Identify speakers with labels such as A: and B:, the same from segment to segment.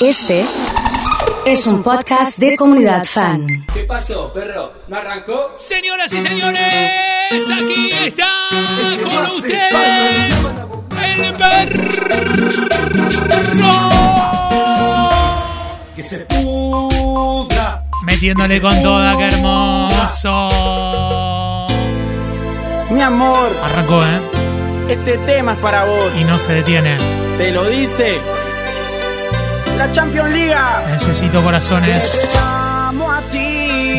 A: Este es un podcast de comunidad fan.
B: ¿Qué pasó, perro? ¿No arrancó?
C: Señoras y señores, aquí está con ustedes el perro.
B: Que se pudra.
C: Metiéndole con toda, qué hermoso.
D: Mi amor,
C: Arrancó, ¿eh?
D: este tema es para vos.
C: Y no se detiene.
D: Te lo dice la Champions League.
C: Necesito corazones.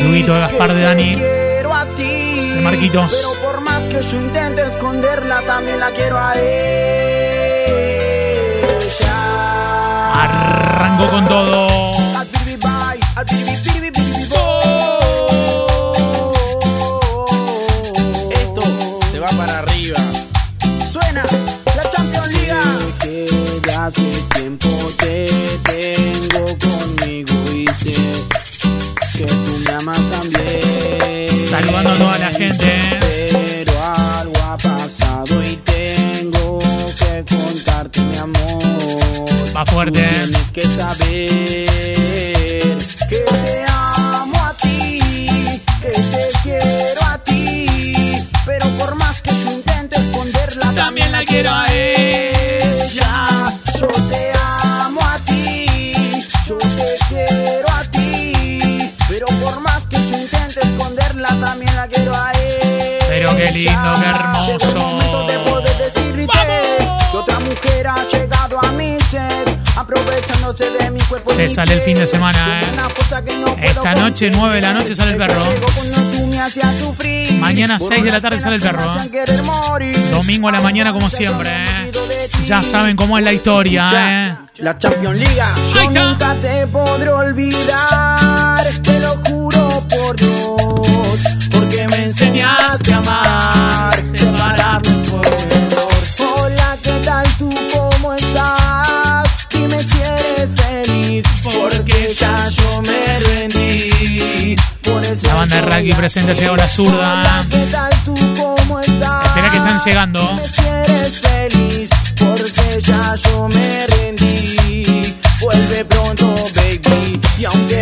C: Dubito de Gaspar de Dani.
D: Quiero a ti.
C: De Marquitos.
D: Pero por más que yo intente esconderla, también la quiero a ella.
C: Arrancó con todo.
D: Al biribi bye, al biribi biribi
C: toda la lindo, qué hermoso.
D: Llegó el momento de poder decirte
C: ¡Vamos!
D: que otra mujer ha llegado a mi ser, aprovechándose de mi cuerpo. y
C: Se sale el fin de semana, ¿eh?
D: No
C: Esta noche,
D: conseguir.
C: 9 de la noche, sale el perro. Mañana,
D: Por
C: 6 de la tarde, sale el perro, ¿eh? Domingo a la mañana, como siempre, ¿eh? Ya saben cómo es la historia, ¿eh?
D: La Champions League. Yo nunca te podré olvidar. Te lo juro por Dios. A amar. Separarme fue un error. Hola, ¿qué tal tú? ¿Cómo estás? Dime si eres feliz. Porque ya yo me rendí. Por eso
C: La banda de llegó la zurda.
D: Hola, ¿qué tal tú? ¿Cómo estás?
C: Espera que están llegando.
D: Dime si eres feliz, porque ya yo me rendí. Vuelve pronto,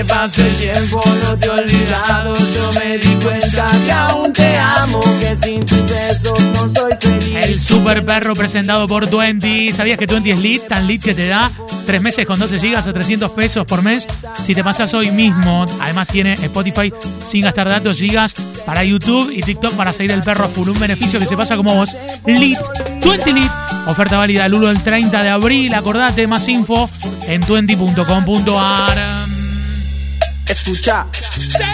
D: pase el tiempo, no te he olvidado. Yo me di cuenta que aún te amo, que sin tus besos no soy feliz.
C: El super perro presentado por Twenty. ¿Sabías que Twenty es lit? Tan lit que te da 3 meses con 12 gigas a 300 pesos por mes. Si te pasas hoy mismo, además tiene Spotify sin gastar datos, gigas para YouTube y TikTok para seguir el perro full. Un beneficio que se pasa como vos. Lit, 20 lit. Oferta válida el 1 del 30 de abril. Acordate, más info en twenty.com.ar.
D: Escucha,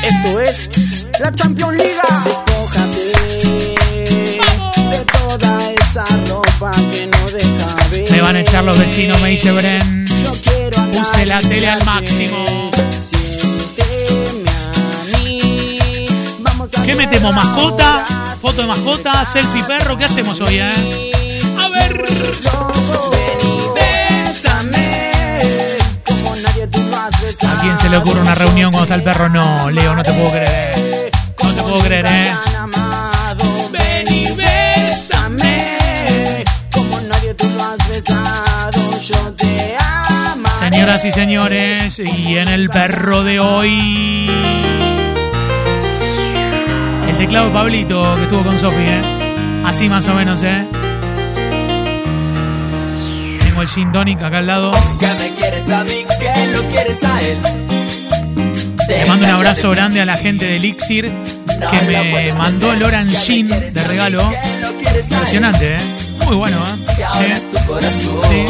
D: esto es la Champions League. Despójate de toda esa ropa que no deja ver.
C: Me van a echar los vecinos, me dice Bren.
D: Yo quiero
C: Puse la tele al máximo. ¿Qué metemos? ¿Mascota? ¿Foto de mascota? ¿Selfie perro? ¿Qué hacemos hoy, eh? A ver. Le ocurre una reunión cuando está el perro? No, Leo, no te puedo creer. No te puedo creer, eh.
D: Tan amado. Ven y bésame, como nadie tú lo has besado. Yo te amo.
C: Señoras y señores, y en el perro de hoy. El teclado Pablito que estuvo con Sofi, ¿eh? Así más o menos, ¿eh? Tengo el gin tonic acá al lado.
B: Que me quieres a mí, que lo quieres a él.
C: Le mando un abrazo grande a la gente de Elixir que me mandó el Orange de regalo. Impresionante, ¿eh? Muy bueno, ¿eh? Sí.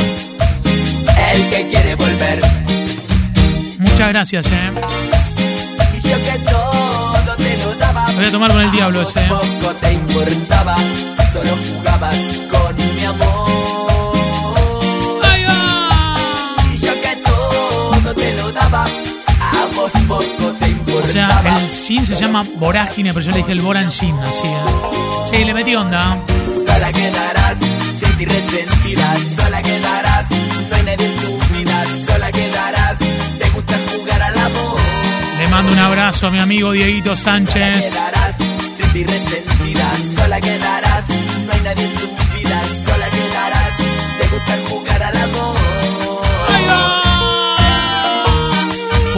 B: El que quiere volver.
C: Muchas gracias, ¿eh? Voy a tomar con el diablo ese, ¿eh?
B: Poco te importaba. Solo jugabas con
C: gin se llama Vorágine, pero yo le dije el Boran Gin, así, ¿eh? Sí, le metí onda.
B: Sola quedarás, triste y resentida. Sola quedarás, no hay nadie en tu vida. Sola quedarás, te gusta jugar al amor.
C: Le mando un abrazo a mi amigo Dieguito
B: Sola
C: Sánchez.
B: quedarás, triste y resentida. Sola quedarás, no hay nadie en tu vida.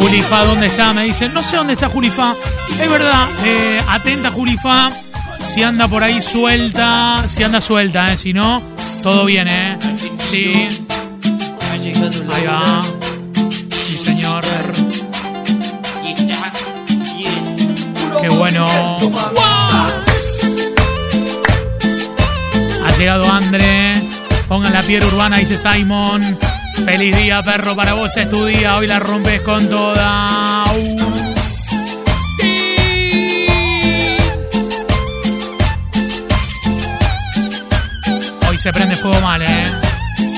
C: Julifa, ¿dónde está? Me dicen, no sé dónde está Julifa. Es verdad, eh, atenta Julifa. Si anda por ahí suelta, si anda suelta, eh, si no, todo bien, ¿eh? Sí. Ahí va. Sí, señor. Qué bueno. Ha llegado André. Pongan la piedra urbana, dice Simon. Feliz día, perro, para vos es tu día. Hoy la rompes con toda. Uh. Sí. Hoy se prende fuego mal, eh.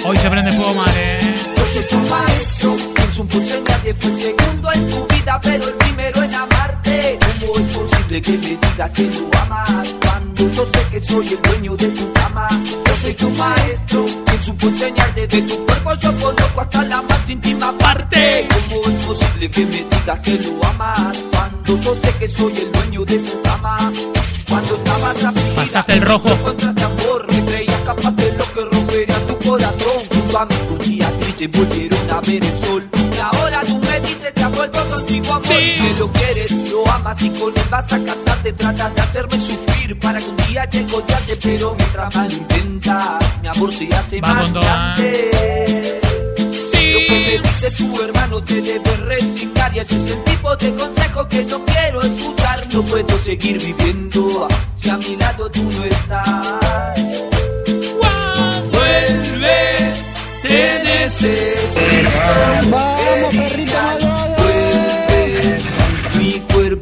C: Hoy se prende fuego mal, eh.
B: Yo soy tu maestro, pienso un pulso en nadie fue el segundo en tu vida, pero el primero en amarte. ¿Cómo es posible que me digas que lo amas cuando yo sé que soy el dueño de tu cama? Yo soy tu maestro, quien supo enseñarte de tu cuerpo, yo conozco hasta la más íntima parte. ¿Cómo es posible que me digas que lo amas cuando yo sé que soy el dueño de tu cama? Cuando estabas
C: Pasaste el rojo.
B: no encontraste amor, me creías capaz de lo que rompería tu corazón. Junto a mí tus días tristes volvieron a ver el sol. Y ahora tú contigo amor.
C: Sí.
B: Que lo quieres, lo amas y con él vas a casarte. Tratas de hacerme sufrir para que un día llegue a odiarte. Pero mientras más lo intentas, mi amor se hace
C: Va
B: más grande. Lo que me dice tu hermano te debe resignar y ese es el tipo de consejo que no quiero escuchar. No puedo seguir viviendo si a mi lado tú no estás. Vuelve, te necesito.
D: Vamos, perrito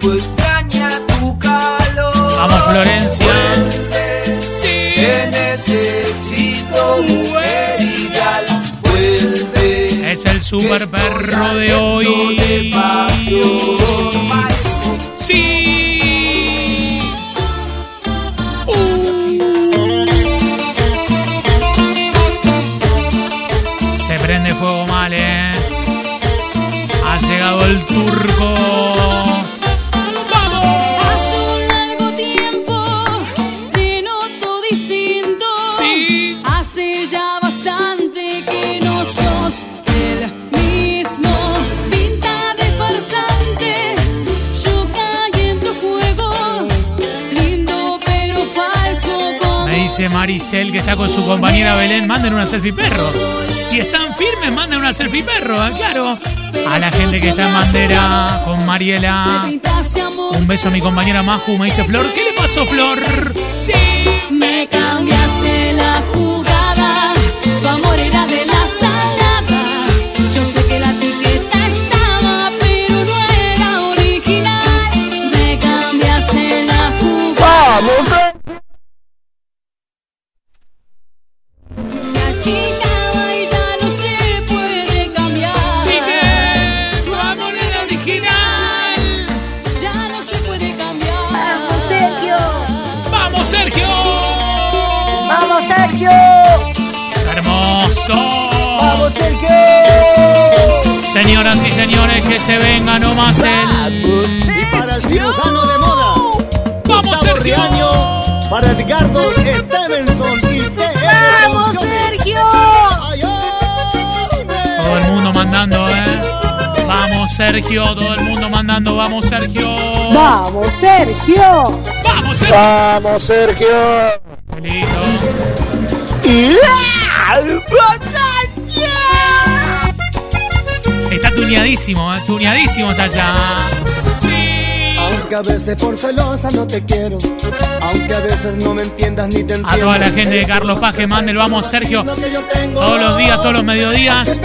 B: cuerpo extraña tu calor.
C: Vamos, Florencia.
B: Vuelve, te necesito, mujer ideal. Vuelve.
C: Es el super perro de hoy. Sí. Uh. Se prende fuego mal, eh. Ha llegado el turco. Dice Maricel que está con su compañera Belén. Manden una selfie perro. Si están firmes, manden una selfie perro, ¿eh? claro. A la gente que está en bandera con Mariela. Un beso a mi compañera Maju. Me dice Flor. ¿Qué le pasó, Flor? Sí.
E: Me cambiaste la
F: para Edgardo Stevenson y TR
G: Vamos. Sergio.
C: Todo el mundo mandando, ¿eh? Vamos, Sergio. Todo el mundo mandando. Vamos, Sergio.
G: Vamos, Sergio.
C: Vamos, Sergio.
F: Vamos, Sergio.
C: Listo.
F: Y
C: Está tuneadísimo, ¿eh? Tuneadísimo está allá.
F: Aunque a veces por celosa no te quiero, aunque a veces no me entiendas ni te entiendo.
C: A toda la gente de Carlos Paz que mande el Vamos, Sergio. Todos los días, todos los mediodías.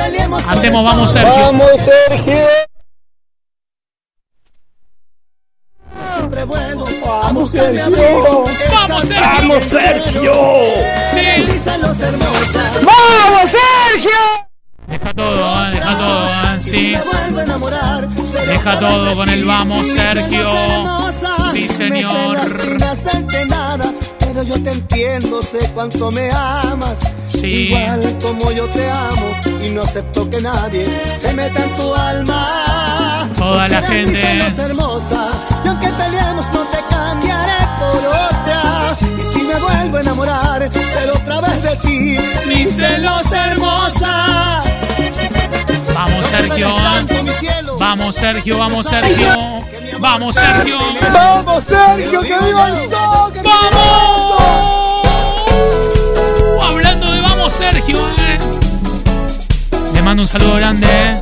C: Hacemos Vamos, Sergio.
F: Vamos, Sergio. Buscar mi amigo.
C: Vamos, Sergio.
F: Vamos, Sergio.
C: Sí.
G: Vamos, Sergio.
C: Deja todo, ¿eh? Deja todo, ¿eh? Sí. Deja todo con el vamos, Sergio. Sí, señor.
F: pero yo te entiendo, sé cuánto me amas.
C: Sí.
F: Igual como yo te amo y no acepto que nadie se meta en tu alma.
C: Toda la gente.
F: celos hermosa y aunque peleemos no te cambiaré por otra. Me vuelvo a enamorar, seré otra vez de ti.
C: Mi celos
F: hermosa.
C: Vamos, Sergio. Vamos, Sergio, vamos, Sergio. Vamos, Sergio.
G: Vamos, Sergio, que viva el sol. que viva el sol.
C: ¡Vamos! Hablando de vamos, Sergio, eh. Le mando un saludo grande eh,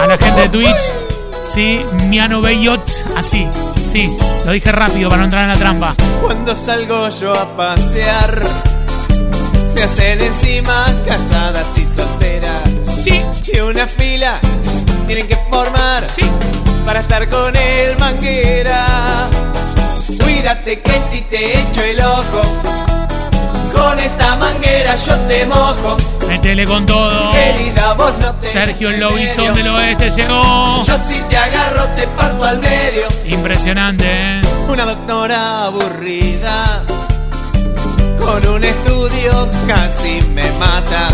C: a la gente de Twitch. Sí, Miano Beyot, así. Sí, lo dije rápido para no entrar en la trampa.
H: Cuando salgo yo a pasear, se hacen encima casadas y solteras.
C: Sí,
H: Y una fila tienen que formar
C: sí.
H: para estar con el manguera. Cuídate que si te echo el ojo, con esta manguera yo te mojo.
C: Métele con todo.
H: Querida, vos no te
C: Sergio Lobizón del Oeste llegó.
H: Yo si te agarro te parto al medio.
C: Impresionante, ¿eh?
H: Una doctora aburrida con un estudio casi me mata.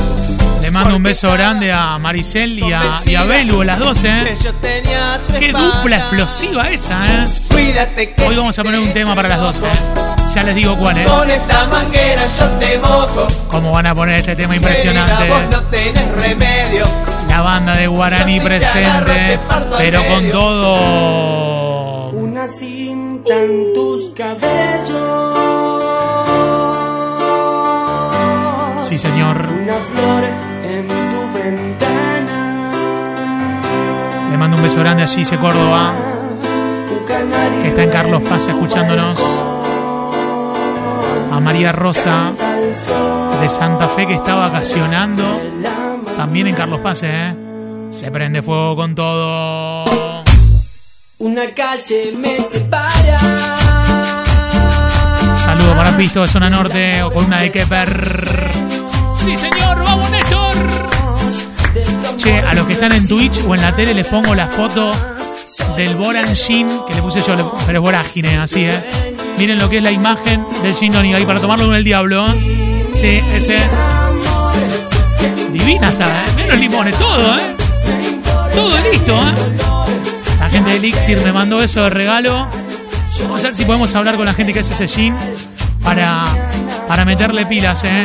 C: Le mando un beso grande a Maricel y a, y a Belu, las dos, ¿eh? Qué dupla explosiva esa, ¿eh?
H: Cuídate que
C: Hoy vamos a poner un tema para las dos, ¿eh? Ya les digo cuál, ¿eh?
H: Con esta manguera yo te mojo.
C: Cómo van a poner este tema impresionante.
H: vos no tenés remedio.
C: La banda de Guaraní presente, pero con todo.
I: Una cinta en tus cabellos.
C: Un beso grande a Gise Córdoba, que está en Carlos Paz escuchándonos. A María Rosa de Santa Fe que está vacacionando. También en Carlos Paz, ¿eh? Se prende fuego con todo.
I: Una calle me separa.
C: Saludo para Pisto de Zona Norte o con una de Kepper. Sí, señor. A los que están en Twitch o en la tele les pongo la foto del Boran que le puse yo, pero es vorágine, así, ¿eh? Miren lo que es la imagen del Gin Tonic ahí para tomarlo con el diablo, ¿eh? Sí, ese. Divina está, ¿eh? Menos limones, todo, ¿eh? Todo listo, ¿eh? La gente de Elixir me mandó eso de regalo. Vamos a ver si podemos hablar con la gente que hace ese gin para, para meterle pilas, ¿eh?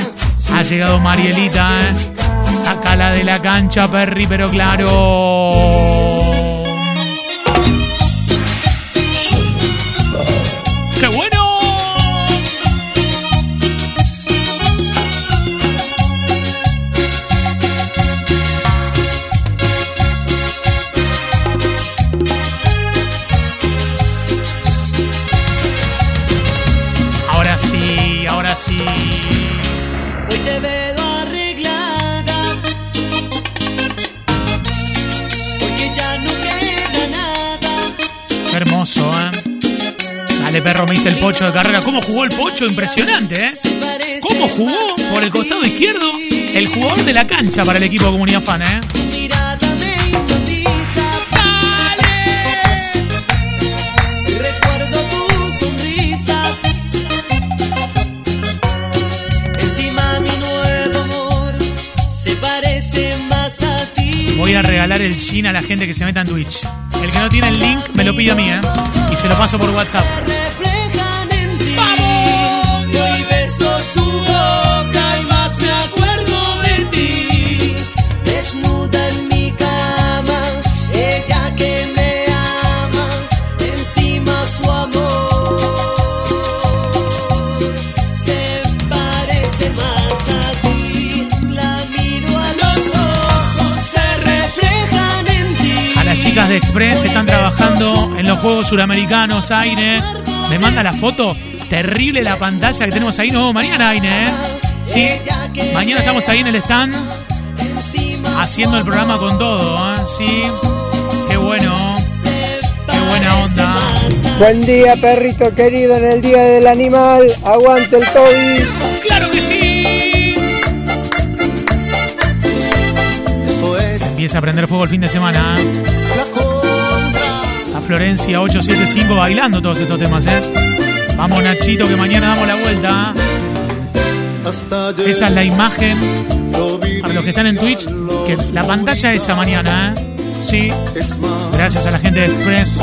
C: Ha llegado Marielita, ¿eh? Sácala de la cancha, Perry, pero claro. Perro, me hice el pocho de carrera. ¿Cómo jugó el pocho? Impresionante, ¿eh? ¿Cómo jugó? Por el costado izquierdo, el jugador de la cancha para el equipo de Comunidad Fan, ¿eh? Voy a regalar el gin a la gente que se meta en Twitch. El que no tiene el link me lo pide a mí, ¿eh? Y se lo paso por WhatsApp. Juegos Suramericanos, Aine. Me manda la foto. Terrible la pantalla que tenemos ahí. No, mañana, Aine, ¿eh? Sí, mañana estamos ahí en el stand haciendo el programa con todo, ¿eh? Sí, qué bueno. Qué buena onda.
G: Buen día, perrito querido, en el Día del Animal. Aguante el Toby.
C: ¡Claro que sí!
H: Es
C: Empieza a prender fuego el fin de semana. ¿eh? Florencia 875 bailando todos estos temas, ¿eh? Vamos, Nachito, que mañana damos la vuelta. Esa es la imagen para los que están en Twitch. Que la pantalla esa mañana, ¿eh? Sí, gracias a la gente de Express.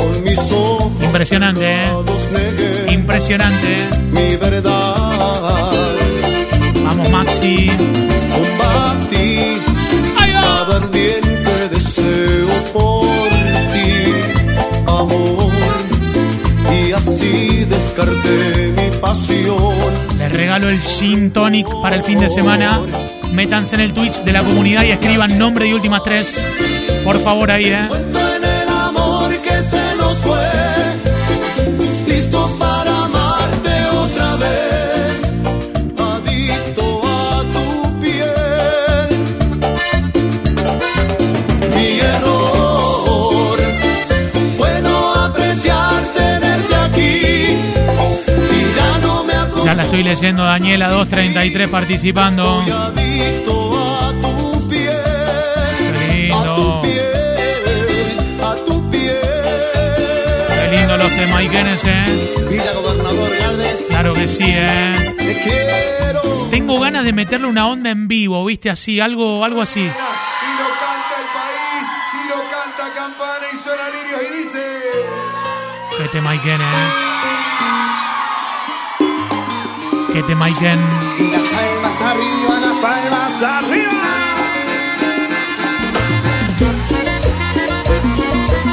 C: Impresionante, ¿eh? Impresionante.
F: mi verdad.
C: Vamos, Maxi. ¡Ahí va!
F: y así descarté mi pasión.
C: Les regalo el Gin Tonic para el fin de semana. Métanse en el Twitch de la comunidad y escriban nombre y últimas tres. Por favor, ahí. ¿eh? Estoy leyendo, Daniela 233 participando.
F: Soy adicto a tu piel.
C: Qué
F: A tu
C: lindo. Qué lindo los temas ¿eh? Claro que sí, ¿eh? Tengo ganas de meterle una onda en vivo, ¿viste? Así, algo, algo así.
J: Y lo canta
C: Qué tema Iken.
F: Y las palmas arriba, las palmas arriba.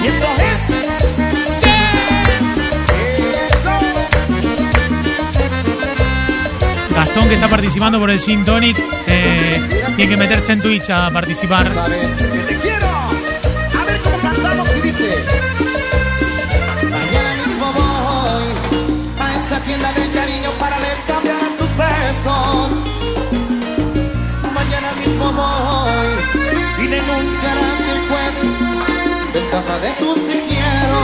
F: Y esto es.
C: Gastón que está participando por el Gin Tonic. eh, tiene que meterse en Twitch a participar.
F: Sabes que te quiero. A ver cómo cantamos y dice. Voy y denunciar ante el juez de estafa de tus te quiero,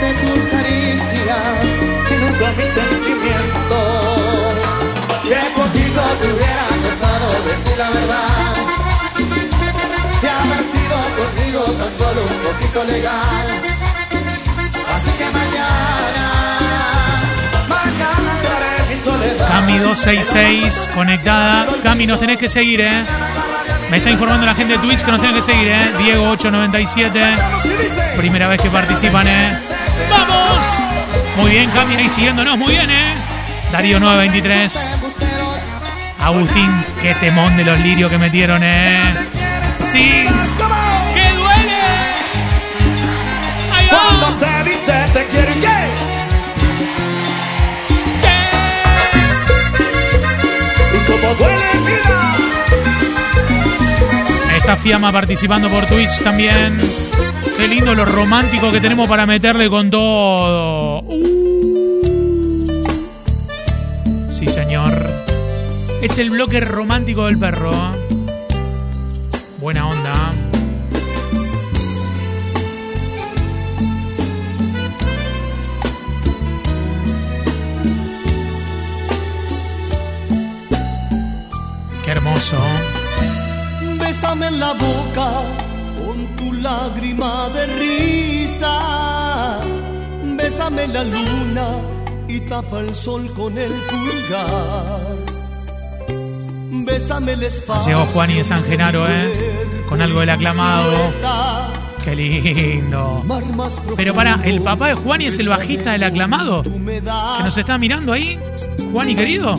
F: de tus caricias y nunca mis sentimientos. Que contigo te hubiera costado decir la verdad. De haber sido contigo tan solo un poquito legal. Así que mañana, mañana te haré mi soledad.
C: Cami 266 conectada. Cami, nos tenés que seguir, ¿eh? Me está informando la gente de Twitch que nos tienen que seguir, ¿eh? Diego 897. Primera vez que participan, ¿eh? ¡Vamos! Muy bien, Cami, ahí siguiéndonos, muy bien, ¿eh? Darío 923. Agustín, qué temón de los lirios que metieron, ¿eh? Sí. ¡Que duele! ¡Ahí
F: Cuando se dice te quiero y qué. Y como duele, mira.
C: Está Fiamma participando por Twitch también. Qué lindo lo romántico que tenemos para meterle con todo. Uh. Sí, señor. Es el bloque romántico del perro. Buena onda. Qué hermoso.
F: Bésame la boca con tu lágrima de risa. Bésame la luna y tapa el sol con el pulgar. Bésame el espacio.
C: Llegó Juani de San Genaro, ¿eh? Con algo del aclamado. Qué lindo. Pero para, ¿el papá de Juani es el bajista del aclamado? ¿Que nos está mirando ahí? Juani, querido.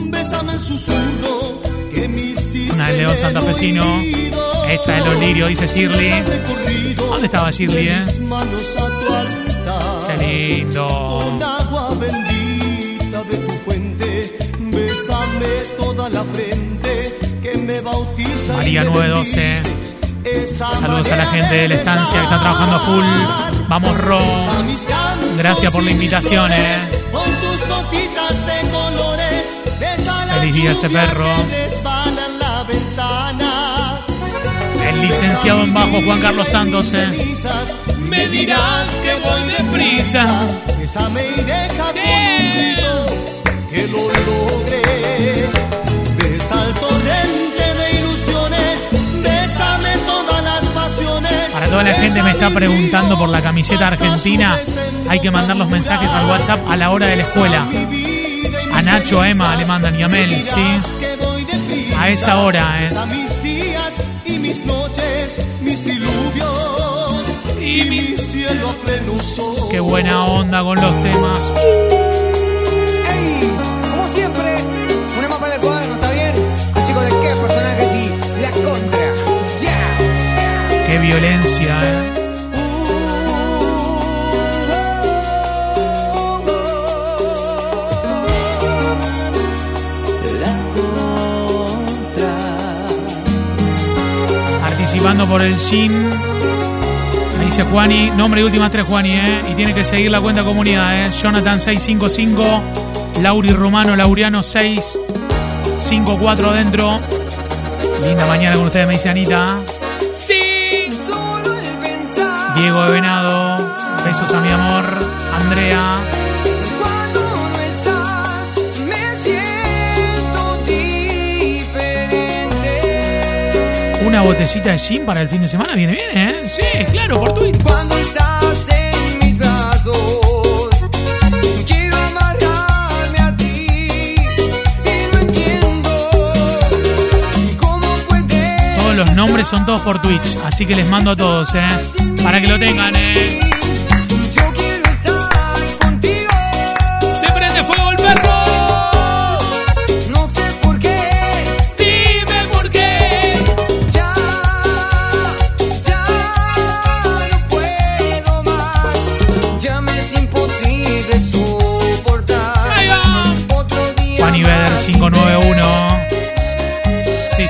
C: Una de León Santafesino. Esa de los lirios, dice Shirley. ¿Dónde estaba Shirley, eh? Qué lindo. María
F: me
C: 912.
F: bendice. Esa
C: Saludos a la gente de la estancia que está trabajando a full. Vamos, Ro. Gracias por la invitación, eh. Feliz día ese perro. Licenciado en bajo Juan Carlos Santos, eh.
F: Me dirás que voy deprisa. Bésame y deja
C: Sí.
F: que lo logré. Besa el torrente de ilusiones. Bésame todas las pasiones.
C: Para toda la gente me está preguntando por la camiseta argentina. Hay que mandar los mensajes al WhatsApp a la hora de la escuela. A Nacho, a Emma le mandan y a Mel, ¿sí? A esa hora es.
F: A mis días y mis noches, mis diluvios
C: Y
F: y
C: mi-
F: cielo a pleno sol.
C: Qué buena onda con los temas.
K: ¡Ey! Como siempre, una más para el cuaderno, ¿está bien? Los chicos de qué personajes y la contra. ¡Ya!
C: Qué violencia, ¿eh? Participando por el Shin. Me dice Juani, nombre y últimas tres Juani, ¿eh? Y tiene que seguir la cuenta comunidad, ¿eh? Jonathan 655, Lauri Romano, Lauriano 654 adentro. Linda mañana con ustedes, me dice Anita. Sí. Diego de Venado, besos a mi amor. Andrea. Una botellita de gin para el fin de semana viene bien, ¿eh? Sí, claro, por Twitch.
L: Cuando estás en mis brazos, quiero amarrarme a ti. Y no entiendo cómo puedes.
C: Todos los nombres son todos por Twitch, así que les mando a todos, ¿eh? Para que lo tengan, ¿eh?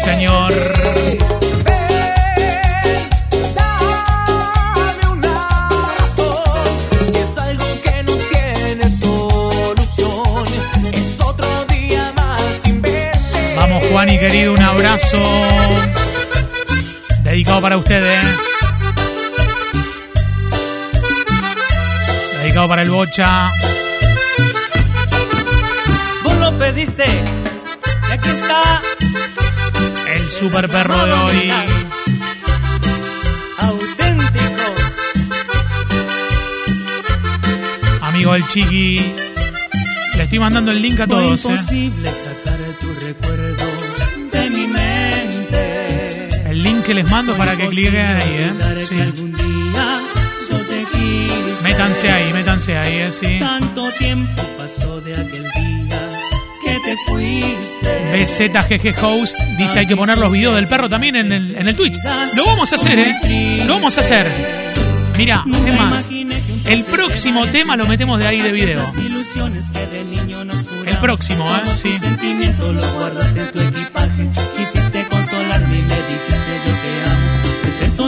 L: Verte.
C: Vamos, Juani, querido, un abrazo. Dedicado para ustedes. Dedicado para el Bocha.
M: Vos lo pediste, y aquí está.
C: Super perro de hoy.
M: Auténticos.
C: Amigo del Chiqui. Le estoy mandando el link a
M: Fue
C: todos, ¿eh?
M: imposible sacar tu recuerdo de mi mente.
C: El link que les mando para que cliquen ahí, ¿eh? Sí.
M: algún día yo te quise.
C: Métanse ahí, métanse ahí, ¿eh? Sí.
M: Tanto tiempo pasó de aquel día te.
C: BZGG Host dice hay que poner los videos del perro también en el, en el Twitch. Lo vamos a hacer, ¿eh? Lo vamos a hacer. Mira, es más, el próximo tema lo metemos de ahí de video. El próximo, ¿eh? Sí.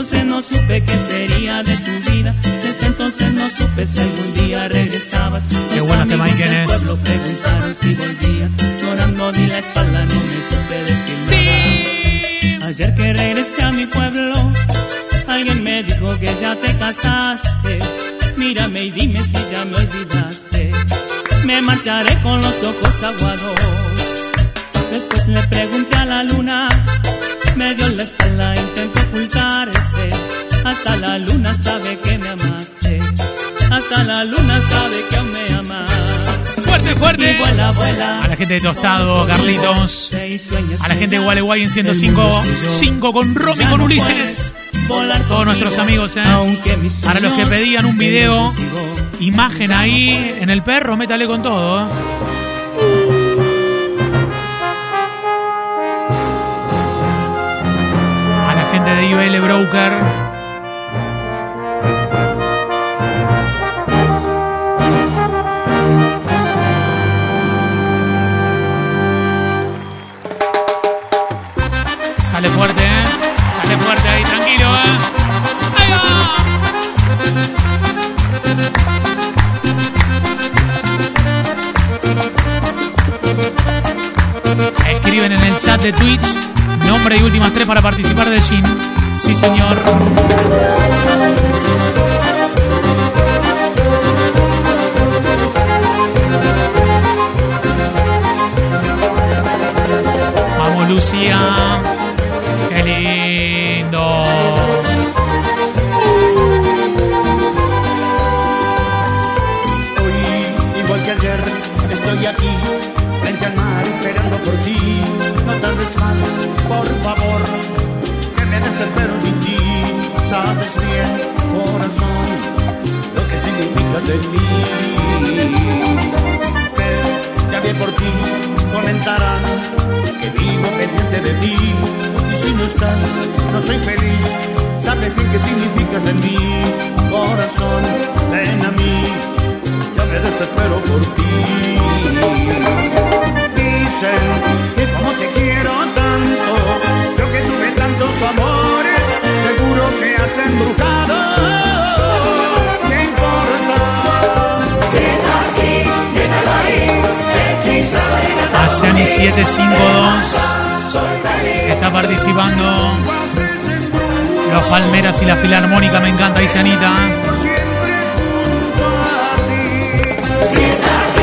M: Entonces no supe qué sería de tu vida. Desde entonces no supe si algún día regresabas.
C: Qué
M: Los
C: bueno Mike
M: del pueblo preguntaron si volvías. Llorando di la espalda, no me supe decir nada. Ayer que regresé a mi pueblo, alguien me dijo que ya te casaste. Mírame y dime si ya me olvidaste. Me marcharé con los ojos aguados. Después le pregunté a la luna, me dio la espalda, intentó ocultarse. Hasta la luna sabe que me amaste. Hasta la luna sabe que aún me amas.
C: Fuerte, fuerte.
M: Y vuela, vuela.
C: A la gente de Tostado, Carlitos. A la gente de Gualeguay en 105 5 con Romy, con Ulises. Todos nuestros amigos, ¿eh? Para los que pedían un video, imagen ahí en el perro, métale con todo, ¿eh? De IBL Broker. Sale fuerte, ¿eh? Sale fuerte ahí, tranquilo, ¿eh? ¡Ahí! Escriben en el chat de Twitch nombre y últimas tres para participar del Gin. Sí, señor. Vamos, Lucía. Qué lindo.
N: Hoy, igual que ayer, estoy aquí, frente al mar, esperando por ti. No tardes más, por favor, que me desespero sin ti. Sabes bien, corazón, lo que significas en mí. Que ya bien por ti, comentarán que vivo pendiente de ti. Y si no estás, no soy feliz. Sabes bien qué significas en mí, corazón, ven a mí ya me desespero por ti. Dicen que como te quiero tanto, amores
C: seguro que has embrujado. ¿Qué importa?
O: Si es así, déjalo ahí, hechizado y 752 que está participando. Los Palmeras y la
N: Filarmónica, me encanta, dice Anita.
C: Si es así,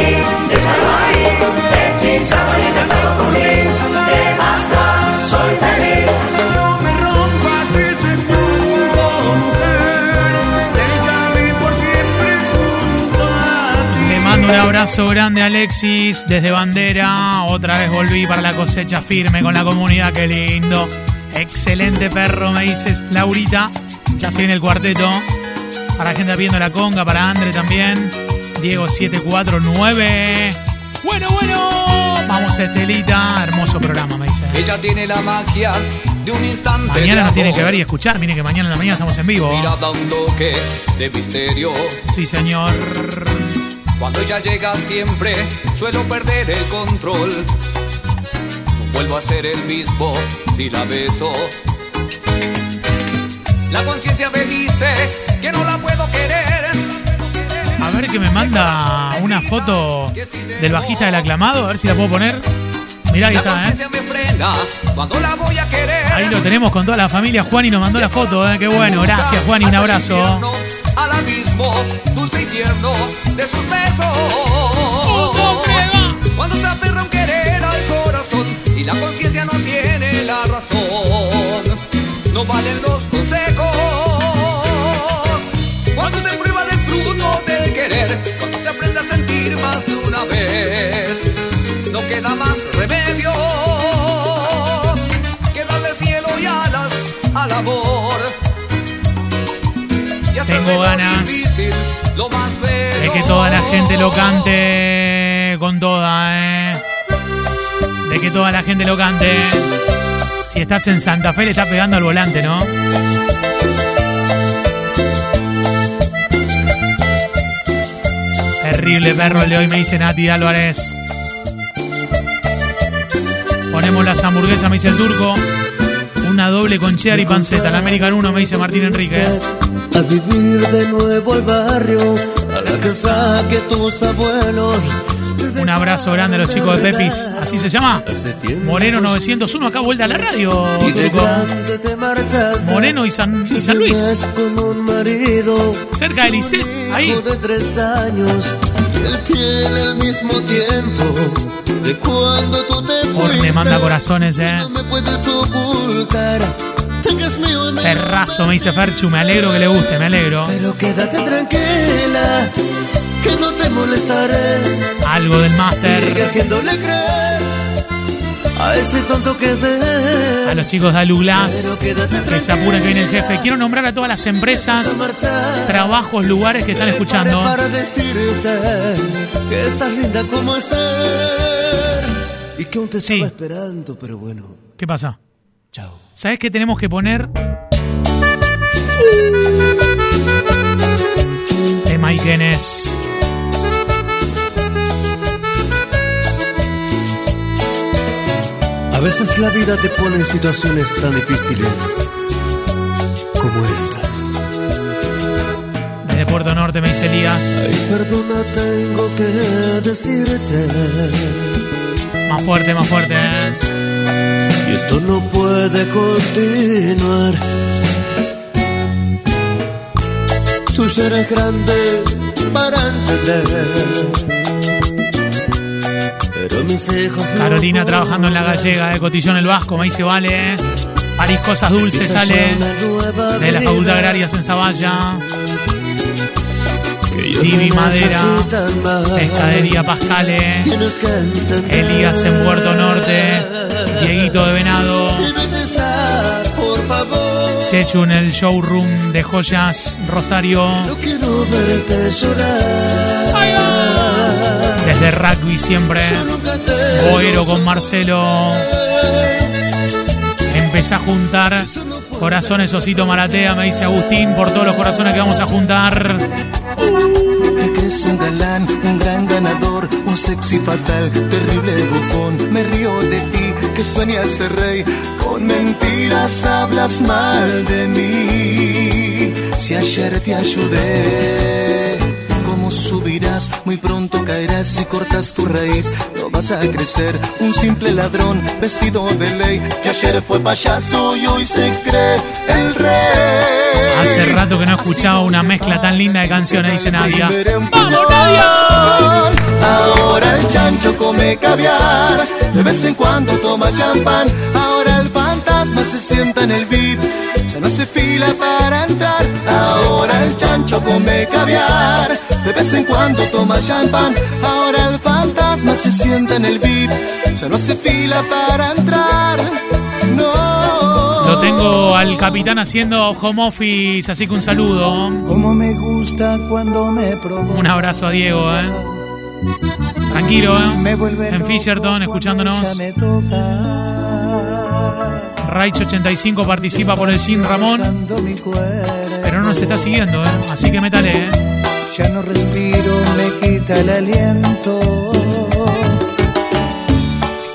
C: abrazo grande Alexis desde Bandera. Otra vez volví para la cosecha firme con la comunidad, qué lindo. Excelente perro, me dices Laurita. Ya se viene el cuarteto. Para la gente viendo la conga, para Andre también. Diego 749. Bueno, bueno. Vamos, Estelita. Hermoso programa, me dice.
P: Ella tiene la magia de un instante.
C: Mañana nos tiene que ver y escuchar. Mire que mañana en la mañana estamos en vivo.
P: Mira de misterio.
C: Sí, señor.
P: Cuando ella llega siempre suelo perder el control. No vuelvo a ser el mismo si la beso. La conciencia me dice que no la puedo querer.
C: A ver que me manda una foto del bajista del aclamado. A ver si la puedo poner. Mirá, ahí está, ¿eh? Ahí lo tenemos con toda la familia. Juan y nos mandó la foto, ¿eh? Qué bueno. Gracias, Juan, y un abrazo.
P: Abismo dulce y tierno de sus besos. Cuando se aferra un querer al corazón y la conciencia no tiene la razón, no valen los consejos. Cuando se prueba del fruto del querer, cuando se aprende a sentir más de una vez, no queda más remedio que darle cielo y alas al amor.
C: Tengo ganas de que toda la gente lo cante con toda, ¿eh? De que toda la gente lo cante. Si estás en Santa Fe, le estás pegando al volante, ¿no? Terrible perro el de hoy, me dice Nati Álvarez. Ponemos las hamburguesas, me dice el turco. Una doble con cheddar y panceta. La American 1, me dice Martín Enrique.
Q: A vivir de nuevo al barrio, a la casa que tus abuelos.
C: Un abrazo grande a los chicos de Pepis. ¿Así se llama? Moreno 901, acá vuelta a la radio. Moreno y San, y San Luis. Cerca de Lisset, ahí.
Q: hijo de tres años. y Él tiene el mismo tiempo de cuando tú te
C: Por
Q: fuiste.
C: me manda corazones, eh.
Q: No me puedes ocultar. Y me
C: Perrazo, me dice Ferchu. Me alegro que le guste, me alegro.
Q: Pero quédate tranquila, que no te molestaré.
C: Algo del máster.
Q: a ese tonto que es de
C: A
Q: él.
C: los chicos de Aluglas. Que se apuren que viene el jefe. Quiero nombrar a todas las empresas, trabajos, lugares que están escuchando.
Q: Para decirte que estás linda como es ser y que aún te estaba esperando, pero bueno.
C: ¿Qué pasa?
Q: Chao.
C: ¿Sabes qué tenemos que poner? De Mike Guinness.
Q: A veces la vida te pone en situaciones tan difíciles como estas.
C: Desde Puerto Norte me dice Elías.
Q: Ay, perdona, tengo que decirte.
C: Más fuerte, más fuerte. ¿eh?
Q: Y esto no puede continuar. Tú serás grande para entender. Pero mis hijos no
C: Carolina trabajando en la gallega, de Cotillón el Vasco, me dice vale. París Cosas Dulces sale de la Facultad Agrarias en Zavalla. Divi Madera, Pescadería Pascale. Elías en Puerto Norte, Dieguito de Venado,
Q: por favor.
C: Chechu en el showroom de joyas Rosario,
Q: No quiero verte llorar.
C: desde rugby siempre, Boero con Marcelo. Empecé a juntar corazones Osito Maratea, me dice Agustín, por todos los corazones que vamos a juntar.
F: Te crees un galán, un gran ganador, un sexy fatal, terrible bufón. Me río de ti, que sueñas ser rey. Con mentiras hablas mal de mí. Si ayer te ayudé,
R: subirás, muy pronto caerás si cortas tu raíz. No vas a crecer, un simple ladrón vestido de ley que ayer fue payaso y hoy se cree el rey.
C: Hace rato que no escuchaba una mezcla tan linda de canciones, dice Nadia.
R: ¡Vamos, Nadia! Ahora el chancho come caviar, de vez en cuando toma champán. Ahora el fantasma se sienta en el VIP, no se fila para entrar. Ahora el chancho come caviar, de vez en cuando toma champán. Ahora el fantasma se sienta en el VIP, ya no se fila para entrar. No.
C: Lo tengo al capitán haciendo home office, así que un saludo.
S: Como me gusta cuando me provoca.
C: Un abrazo a Diego, ¿eh? Tranquilo, ¿eh?
S: Me vuelve
C: En Fisherton, escuchándonos.
S: ella me toca.
C: Raich85 participa por el Sin Ramón, pero no nos está siguiendo, ¿eh? Así que métale, ¿eh?
S: Ya no respiro, me quita el aliento.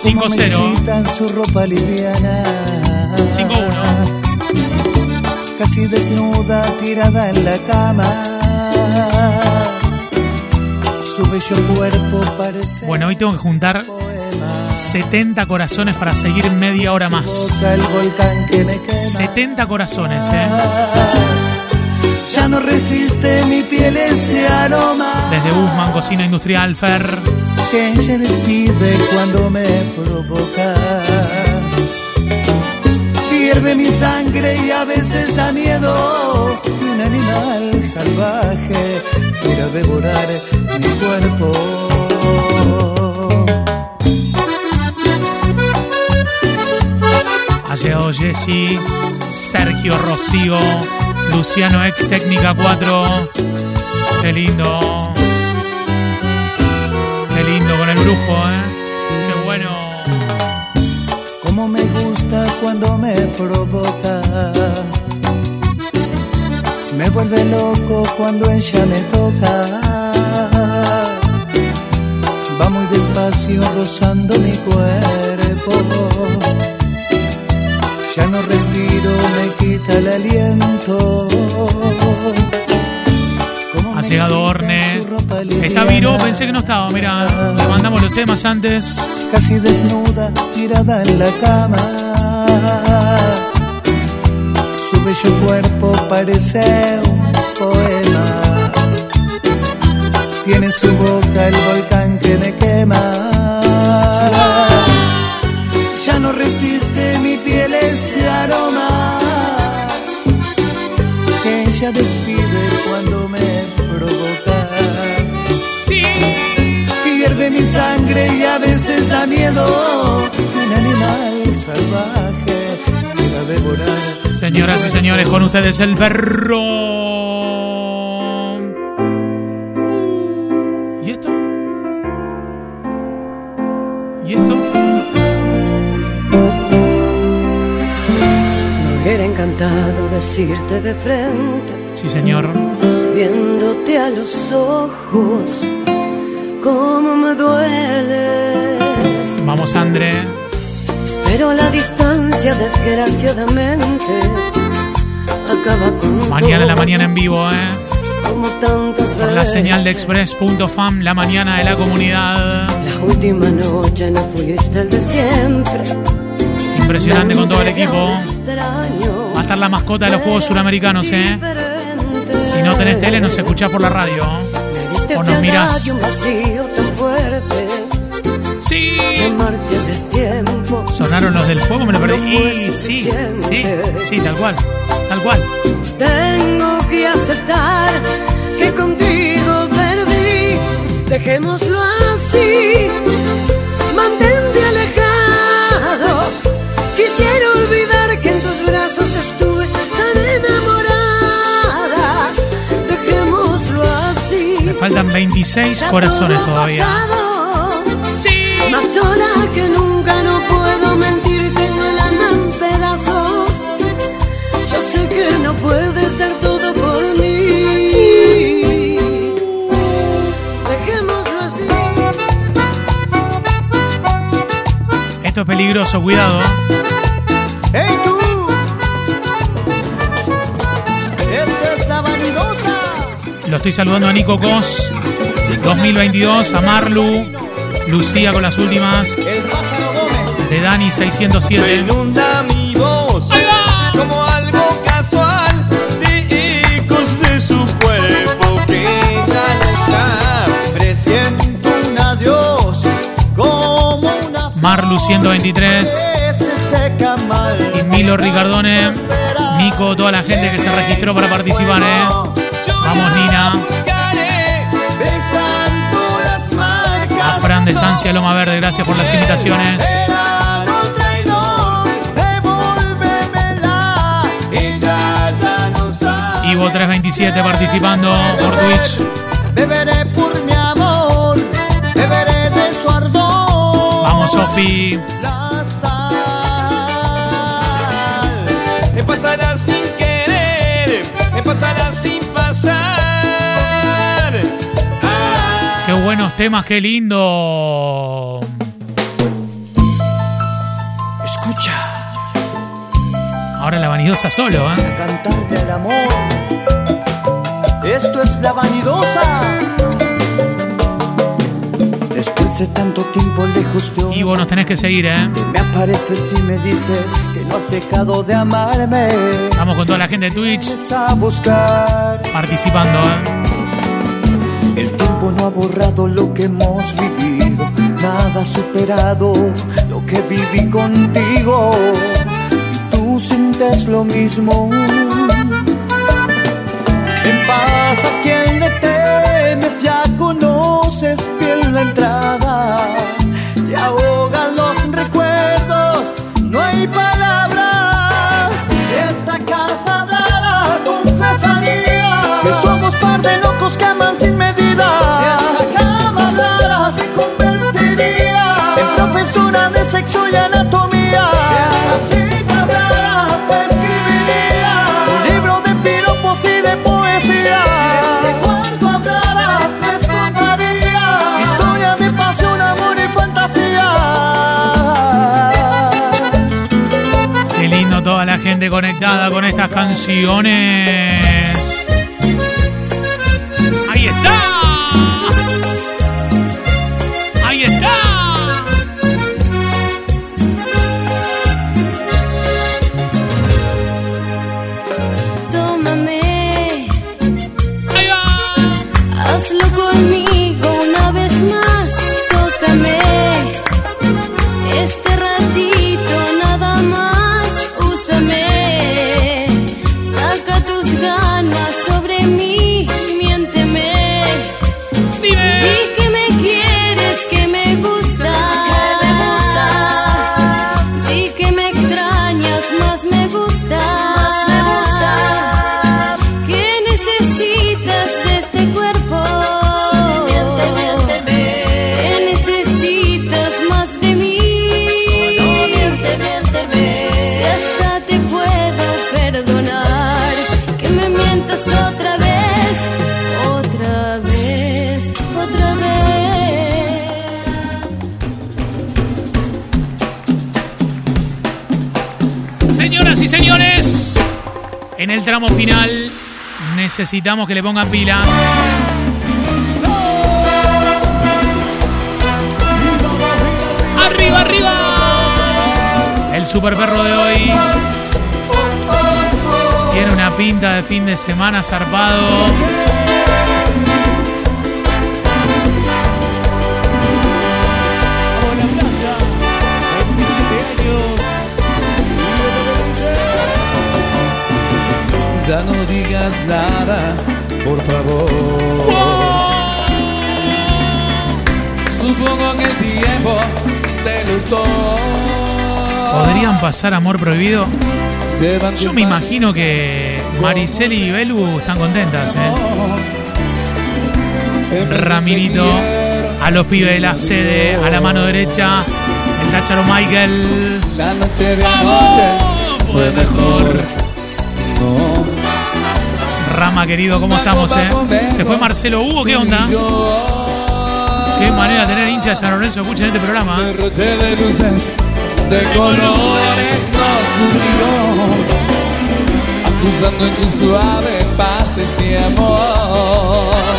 S: Como me
C: 5-0.
S: excita en su ropa liviana.
C: 5-1.
S: Casi desnuda, tirada en la cama. Su bello cuerpo parece.
C: Bueno, hoy tengo que juntar 70 corazones para seguir media hora más.
S: Toca el volcán que me quema.
C: 70 corazones, ¿eh?
S: Ya no resiste mi piel ese aroma
C: Desde Usman, Cocina Industrial, Fer.
S: que ella despide cuando me provoca. Hierve mi sangre y a veces da miedo un animal salvaje quiera devorar mi cuerpo.
C: Llegado Jesse, Sergio Rocío, Luciano Ex Técnica 4. Qué lindo. Qué lindo con el brujo, ¿eh? Qué bueno.
S: Como me gusta cuando me provoca. Me vuelve loco cuando ella me toca. Va muy despacio rozando mi cuerpo. Ya no respiro, me quita el aliento.
C: Ha llegado Orne. Está Viro, pensé que no estaba. Mira, le mandamos los temas antes.
S: casi desnuda, tirada en la cama. Su bello cuerpo parece un poema. Tiene en su boca el volcán que me quema. Ya no resiste sangre y a veces da miedo que un animal salvaje quiera devorar.
C: Señoras y señores, con ustedes el perro. ¿Y esto? ¿Y esto?
T: Me hubiera encantado decirte de frente,
C: Sí, señor.
T: viéndote a los ojos, cómo me dueles.
C: Vamos, André.
T: Pero la distancia, desgraciadamente, acaba con
C: Mañana en la mañana en vivo, ¿eh?
T: como tantas
C: Por la señal de express.fam, la mañana de la comunidad.
T: La última noche no fuiste el de siempre.
C: Impresionante con todo el equipo. Va a estar la mascota de los Juegos Suramericanos, ¿eh? Si no tenés tele, nos escuchás por la radio. O nos mirás. Sí.
T: Amarte a destiempo.
C: Sonaron los del fuego, me lo perdí.
T: No fue
C: Y sí, sí, sí, tal cual. Tal cual.
T: Tengo que aceptar que contigo perdí. Dejémoslo así.
C: Faltan 26 corazones todavía.
T: Sí. Más sola que nunca no puedo mentir, tengo el alma en pedazos. Yo sé que no puedes dar todo por mí. Dejémoslo así.
C: Esto es peligroso, cuidado.
K: ¡Ey tú!
C: Estoy saludando a Nico Cos. 2022, a Marlu. Lucía con las últimas. De Dani
H: Se
C: 607.
H: inunda mi voz como algo casual de ecos de su cuerpo que ya no está.
R: Presiento un adiós como una
C: Marlu 123.
R: que se seca mal.
C: Y Milo Ricardone. Nico, toda la gente que se registró para participar, ¿eh? Vamos, Nina. A Fran de Estancia Loma Verde, gracias por las invitaciones. Ivo 327 participando por Twitch.
R: Beberé por mi amor, beberé de su ardor.
C: Vamos, Sofi.
R: La sal.
H: Me pasará sin querer, me pasará
C: buenos temas, qué lindo.
S: Escucha,
C: Ahora la vanidosa solo, ¿eh?
S: cantarle al amor. Esto es la vanidosa. Después de tanto tiempo lejos de
C: Ivo, nos tenés que seguir, ¿eh?
S: me apareces y me dices que no has dejado de amarme.
C: Vamos con toda la gente de Twitch
S: A buscar.
C: participando, ¿eh?
S: Tiempo no ha borrado lo que hemos vivido, nada ha superado lo que viví contigo. Y tú sientes lo mismo. En paz a quien le ya conoces bien la entrada. Te ahogan los recuerdos, no hay palabras.
C: Toda la gente conectada con estas canciones. Ahí está. En el tramo final necesitamos que le pongan pilas. ¡Arriba, arriba! El super perro de hoy tiene una pinta de fin de semana zarpado.
U: Por favor. Supongo que el tiempo te gustó.
C: ¿Podrían pasar amor prohibido? Yo me imagino que Mariceli y Belu están contentas, ¿eh? Ramirito, a los pibes de la sede, a la mano derecha, el Tácharo Michael.
U: La noche de anoche fue mejor. No.
C: Rama querido, ¿cómo estamos, eh? Se fue Marcelo Hugo, ¿qué onda? Qué manera de tener hincha de San Lorenzo, escuchen este programa.
U: Derroche de luces, de colores nos cubrió. usando en tu suave paz este amor.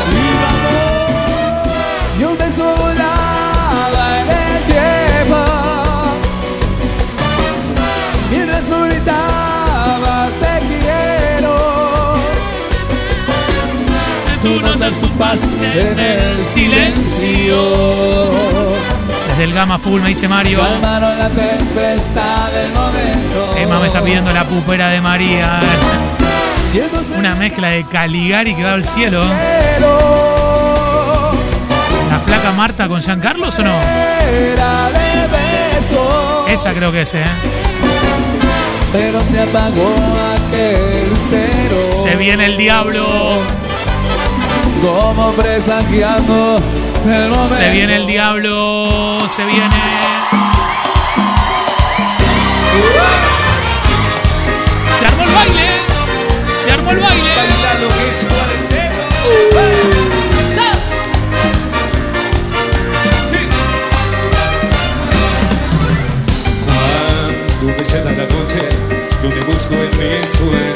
U: Tu paz en el silencio.
C: Desde el Gama Full me dice Mario.
U: Calmaron la tempestad del momento.
C: Emma me está pidiendo la pupera de María. Una mezcla de Caligari que va al cielo. ¿La flaca Marta con Jean Carlos o no? Esa creo que es, ¿eh?
U: pero se apagó aquel cero.
C: Se viene el diablo.
U: Como presagiando el momento.
C: Se viene el diablo. Se viene. Se armó el baile. Se armó el baile.
U: Cuando me cierra la noche, yo te busco en mis sueños.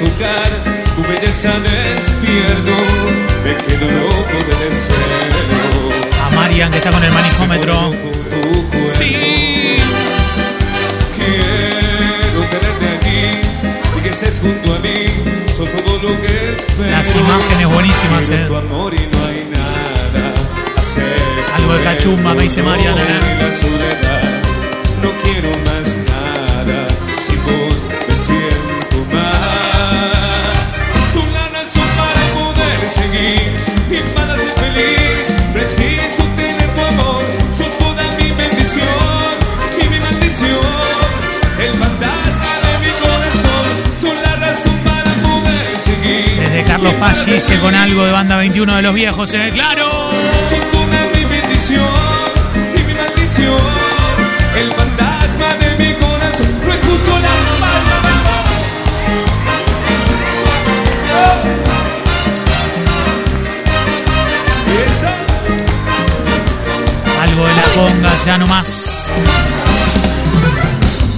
U: Tocar tu belleza despierto, me quedo loco de deseo.
C: A Marian que está con el manijómetro.
U: Sí. Quiero tenerte aquí y que estés junto a mí. Son todo lo que espero.
C: Las imágenes buenísimas, eh.
U: tu amor y no hay nada.
C: Algo de cachumba, me dice Marian, eh.
U: No quiero más
C: Carlos dice con algo de banda 21 de los viejos, ¿eh? ¡Claro!
U: Sos toda mi bendición y mi maldición. El fantasma de mi corazón. No escucho la palma Esa.
C: Algo de la conga, ya no más.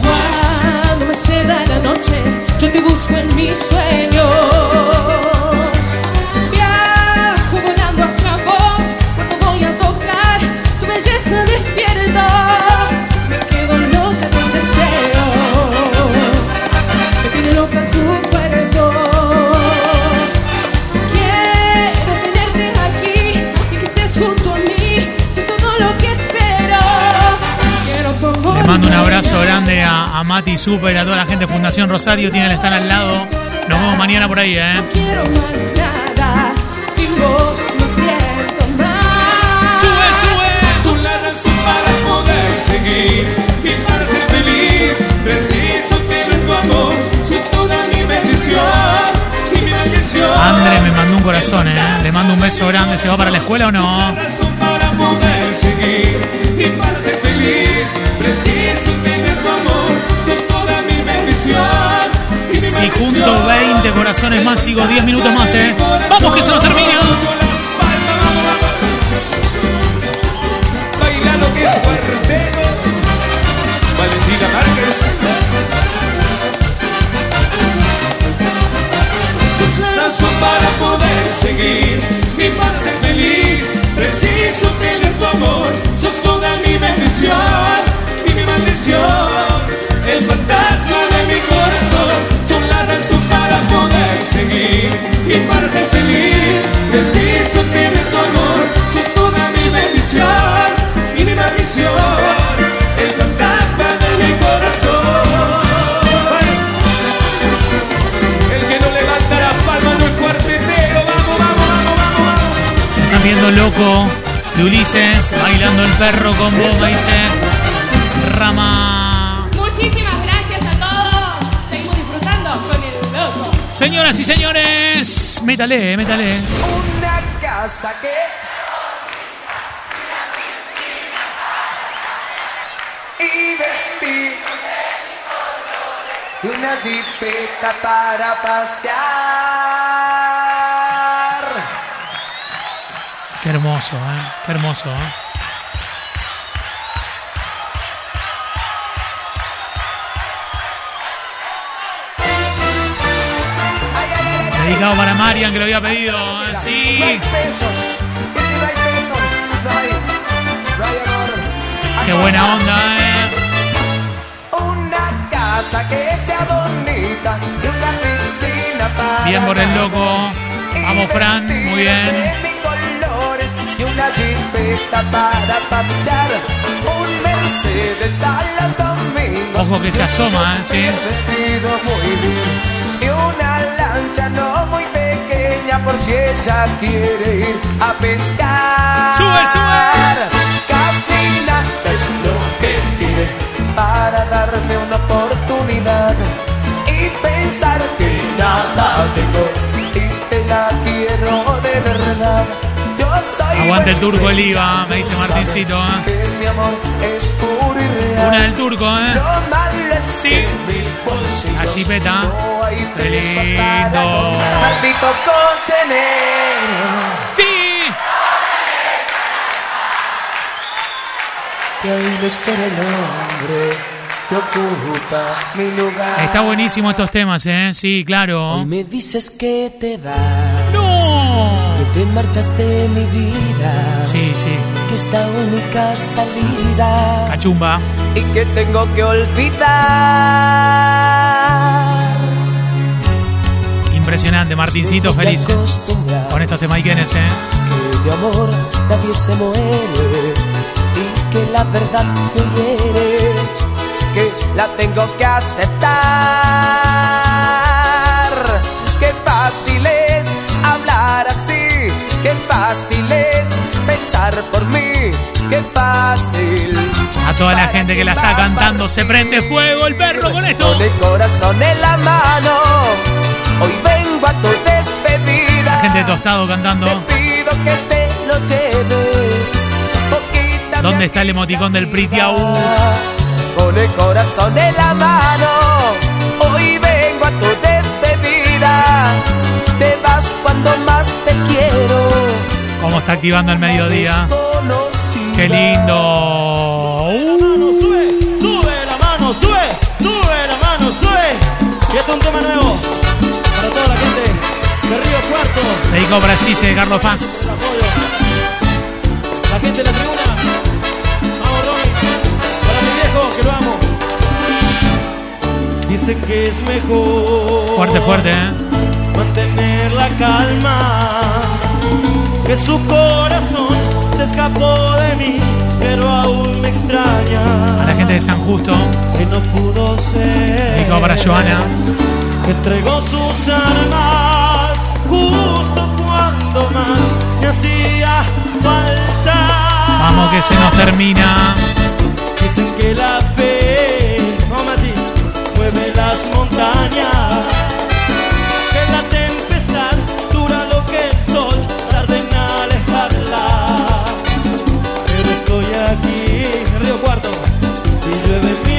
E: Cuando me ceda la noche, yo te busco en mis sueños. A,
C: Mati Super, a toda la gente de Fundación Rosario. Tienen el estar al lado. Nos vemos mañana por ahí, ¿eh?
E: quiero más nada. Sin vos siento mal.
C: Sube, sube.
U: La razón para poder seguir y para ser feliz. Preciso tener tu amor. Sos toda mi bendición y mi maldición.
C: André me mandó un corazón, ¿eh? Le mando un beso grande. ¿Se va para la escuela o no?
U: para poder seguir y para ser feliz. Y mi
C: Si
U: maldición.
C: junto 20 corazones más, sigo 10 minutos más, ¿eh? ¡Vamos que se nos termina!
U: Baila lo que es cuarteto. Valentina Márquez. Sos la razón para poder seguir y para ser feliz. Preciso tener tu amor. Sos toda mi bendición y para ser feliz. Preciso tener tu amor. Sos toda mi bendición y mi maldición. El fantasma de mi corazón. El que no levanta la palma no es cuartetero. Vamos, vamos, vamos, vamos.
C: Están viendo loco de Ulises bailando el perro con vos, me dice Rama. Señoras y señores, métale, métale.
B: Una casa que es. Y vestir. Y una jipeta para pasear.
C: Qué hermoso, ¿eh? Qué hermoso, ¿eh? Dedicado para Marian, que lo había pedido. Sí.
L: hay pesos. Y si no hay pesos, no hay, no hay amor.
C: Qué buena onda, ¿eh?
L: Una casa que sea bonita y una piscina para
C: Bien por el loco. Vamos, Fran. Muy bien.
L: Una jipeta para pasear. Un Mercedes Dallas domingos.
C: Ojo que se asoma, ¿eh? Sí.
L: Vestido muy bien. Y una lancha no muy pequeña por si ella quiere ir a pescar.
C: Sube, sube.
L: Casi nada es lo que pide para darme una oportunidad y pensar que nada tengo y te la quiero de verdad.
C: Aguante el turco el IVA, me dice Martincito, ¿eh? Una del turco, ¿eh? Sí. La chipeta. Qué lindo. ¡Sí! Está buenísimo estos temas, ¿eh? Sí, claro.
L: Me dices que te.
C: ¡No!
L: Te marchaste mi vida.
C: Sí, sí.
L: Que esta única salida.
C: Cachumba.
L: Y que tengo que olvidar.
C: Impresionante, Martincito, feliz. Con estos temas quiénes, ¿eh?
L: que de amor nadie se muere y que la verdad me hiere, que la tengo que aceptar. Fácil es pensar por mí, qué fácil.
C: A toda la gente que la está cantando, se prende fuego el perro con esto.
L: Con el corazón en la mano, hoy vengo a tu despedida.
C: La gente de tostado cantando.
L: Pido que te lo lleves.
C: ¿Dónde está el emoticón del Pretty Au?
L: Con el corazón en la mano, hoy vengo a tu despedida. Te vas cuando más te quiero.
C: ¿Cómo está activando el mediodía? ¡Qué lindo! Uh,
I: Sube, sube la mano, sube, sube la mano, sube. Y este es un tema nuevo para toda la gente de Río Cuarto.
C: dedicado para Gise Carlos Paz.
I: La gente de la tribuna. Vamos, Ronnie. Para mi viejo, que lo amo. Dicen que es mejor.
C: Fuerte, fuerte, ¿eh?
I: Mantener la calma. Que su corazón se escapó de mí, pero aún me extraña.
C: A la gente de San Justo.
I: Que no pudo ser.
C: Dedicado para Joana.
I: Que entregó sus armas justo cuando más me hacía falta.
C: Vamos que se nos termina.
I: Dicen que la fe, Mati, mueve las montañas. Y llueve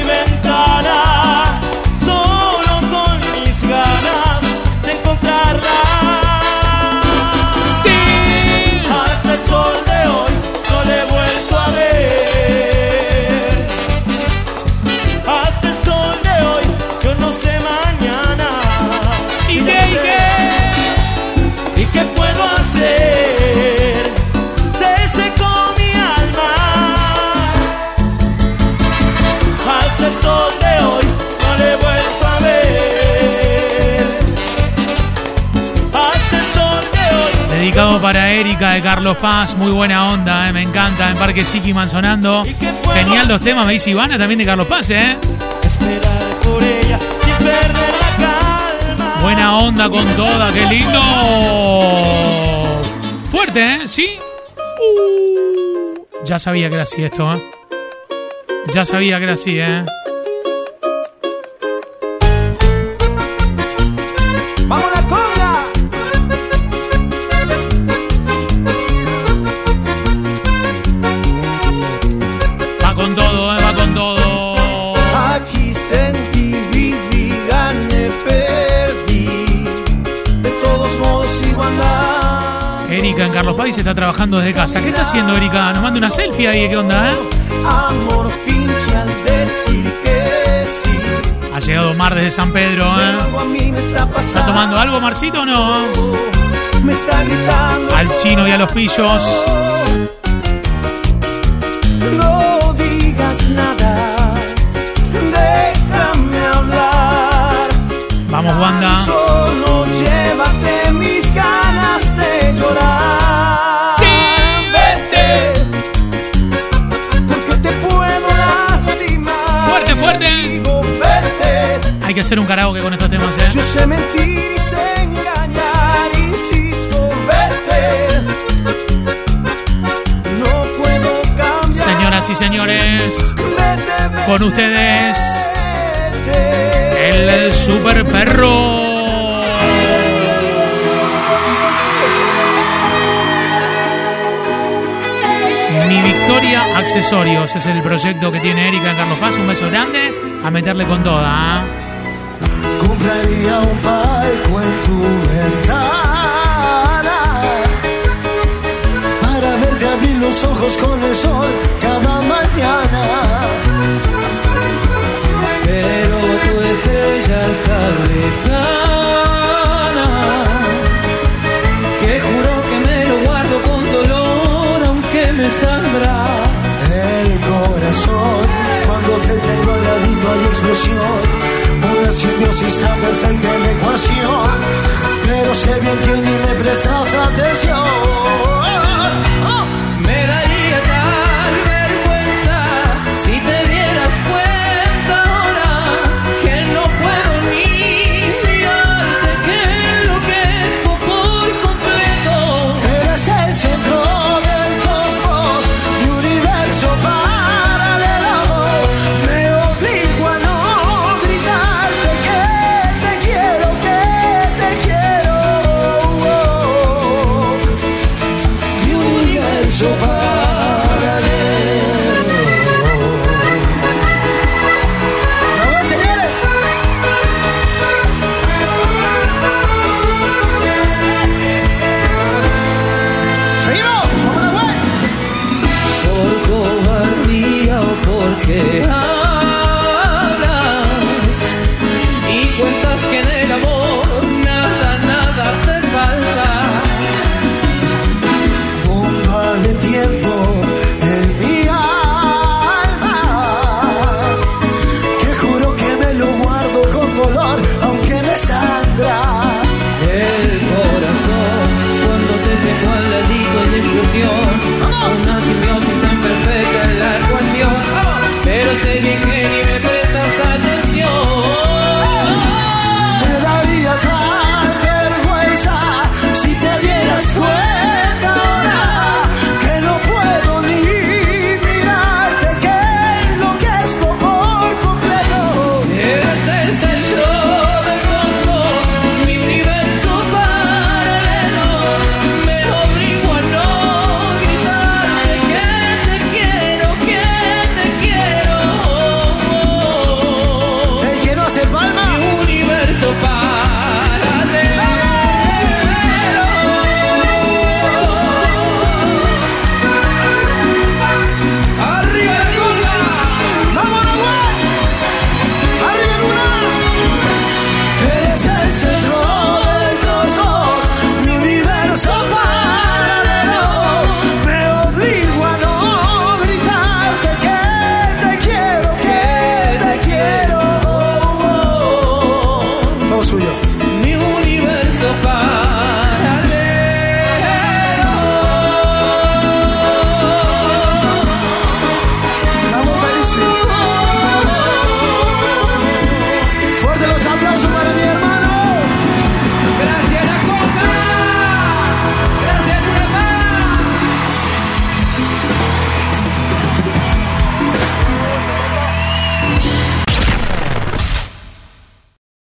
C: Dedicado para Erika de Carlos Paz. Muy buena onda, ¿eh? me encanta. En Parque Sikiman sonando. Genial los temas, me dice Ivana también de Carlos Paz, ¿eh?
I: Por ella sin perder la.
C: Buena onda con toda, qué lindo. Fuerte, ¿eh? ¿Sí? Uh, ya sabía que era así esto, ¿eh? Ya sabía que era así, ¿eh? Se está trabajando desde casa. ¿Qué está haciendo Erika? Nos manda una selfie ahí, ¿qué onda, eh?
V: Amor finge al decir que sí.
C: llegado Mar desde San Pedro, ¿eh?
I: Está pasando.
C: ¿Está tomando algo, Marcito, o no?
I: Me está gritando.
C: Al chino y a los pillos.
I: No digas nada. Déjame hablar.
C: Vamos, Wanda. Hay que hacer un karaoke con estos temas, ¿eh?
I: Yo sé mentir y sé engañar. Insisto, vete. No puedo cambiar.
C: Señoras y señores,
I: Vete,
C: con ustedes,
I: vete.
C: el super perro. Mi Victoria Accesorios es el proyecto que tiene Erika en Carlos Paz. Un beso grande. A meterle con toda. ¿ah?
W: Compraría un palco en tu ventana para verte abrir los ojos con el sol cada mañana.
X: Pero tu estrella está lejana Que juro que me lo guardo con dolor aunque me sangra
W: El corazón, cuando te tengo cuando hay explosión. Una simbiosis tan perfecta en la ecuación, pero sé bien que ni me prestas atención. Oh.